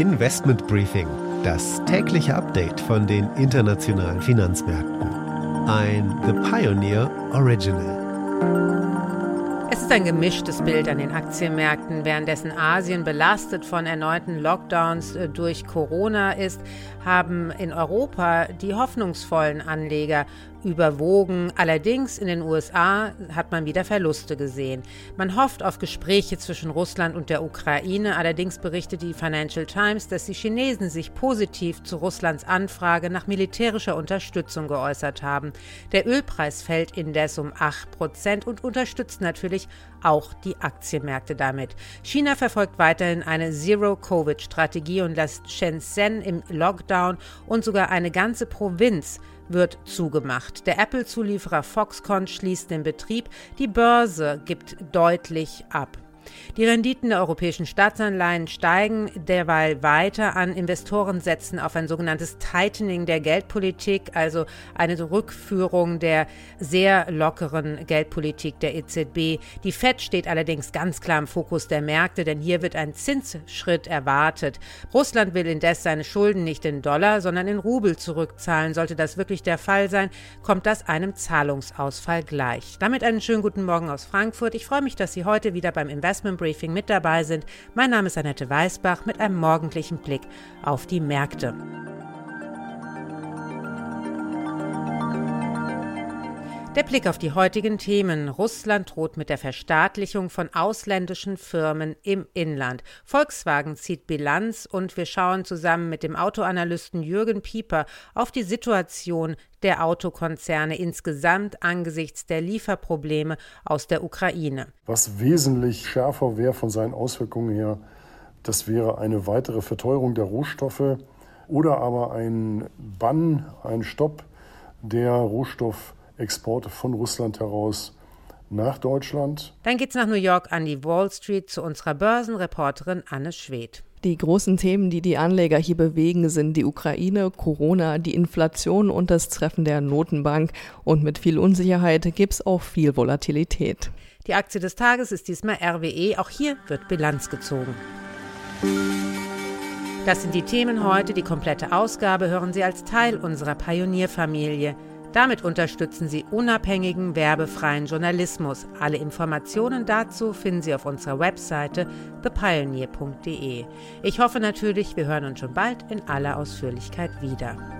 Investment Briefing, das tägliche Update von den internationalen Finanzmärkten. Ein The Pioneer Original. Es ist ein gemischtes Bild an den Aktienmärkten. Währenddessen Asien belastet von erneuten Lockdowns äh, durch Corona ist, haben in Europa die hoffnungsvollen Anleger überwogen. Allerdings in den USA hat man wieder Verluste gesehen. Man hofft auf Gespräche zwischen Russland und der Ukraine. Allerdings berichtet die Financial Times, dass die Chinesen sich positiv zu Russlands Anfrage nach militärischer Unterstützung geäußert haben. Der Ölpreis fällt indes um 8 Prozent und unterstützt natürlich auch die Aktienmärkte damit. China verfolgt weiterhin eine Zero-Covid-Strategie und lässt Shenzhen im Lockdown und sogar eine ganze Provinz wird zugemacht. Der Apple-Zulieferer Foxconn schließt den Betrieb, die Börse gibt deutlich ab. Die Renditen der europäischen Staatsanleihen steigen derweil weiter an. Investoren setzen auf ein sogenanntes Tightening der Geldpolitik, also eine Rückführung der sehr lockeren Geldpolitik der EZB. Die Fed steht allerdings ganz klar im Fokus der Märkte, denn hier wird ein Zinsschritt erwartet. Russland will indes seine Schulden nicht in Dollar, sondern in Rubel zurückzahlen. Sollte das wirklich der Fall sein, kommt das einem Zahlungsausfall gleich. Damit einen schönen guten Morgen aus Frankfurt. Ich freue mich, dass Sie heute wieder beim Investment Investment Briefing mit dabei sind. Mein Name ist Annette Weißbach mit einem morgendlichen Blick auf die Märkte. Der Blick auf die heutigen Themen. Russland droht mit der Verstaatlichung von ausländischen Firmen im Inland. Volkswagen zieht Bilanz und wir schauen zusammen mit dem Autoanalysten Jürgen Pieper auf die Situation der Autokonzerne insgesamt angesichts der Lieferprobleme aus der Ukraine. Was wesentlich schärfer wäre von seinen Auswirkungen her, das wäre eine weitere Verteuerung der Rohstoffe oder aber ein Bann, ein Stopp der Rohstoff Exporte von Russland heraus nach Deutschland. Dann geht's nach New York an die Wall Street zu unserer Börsenreporterin Anne Schwedt. Die großen Themen, die die Anleger hier bewegen, sind die Ukraine, Corona, die Inflation und das Treffen der Notenbank. Und mit viel Unsicherheit gibt es auch viel Volatilität. Die Aktie des Tages ist diesmal RWE. Auch hier wird Bilanz gezogen. Das sind die Themen heute. Die komplette Ausgabe hören Sie als Teil unserer Pionierfamilie. Damit unterstützen Sie unabhängigen, werbefreien Journalismus. Alle Informationen dazu finden Sie auf unserer Webseite thepioneer.de. Ich hoffe natürlich, wir hören uns schon bald in aller Ausführlichkeit wieder.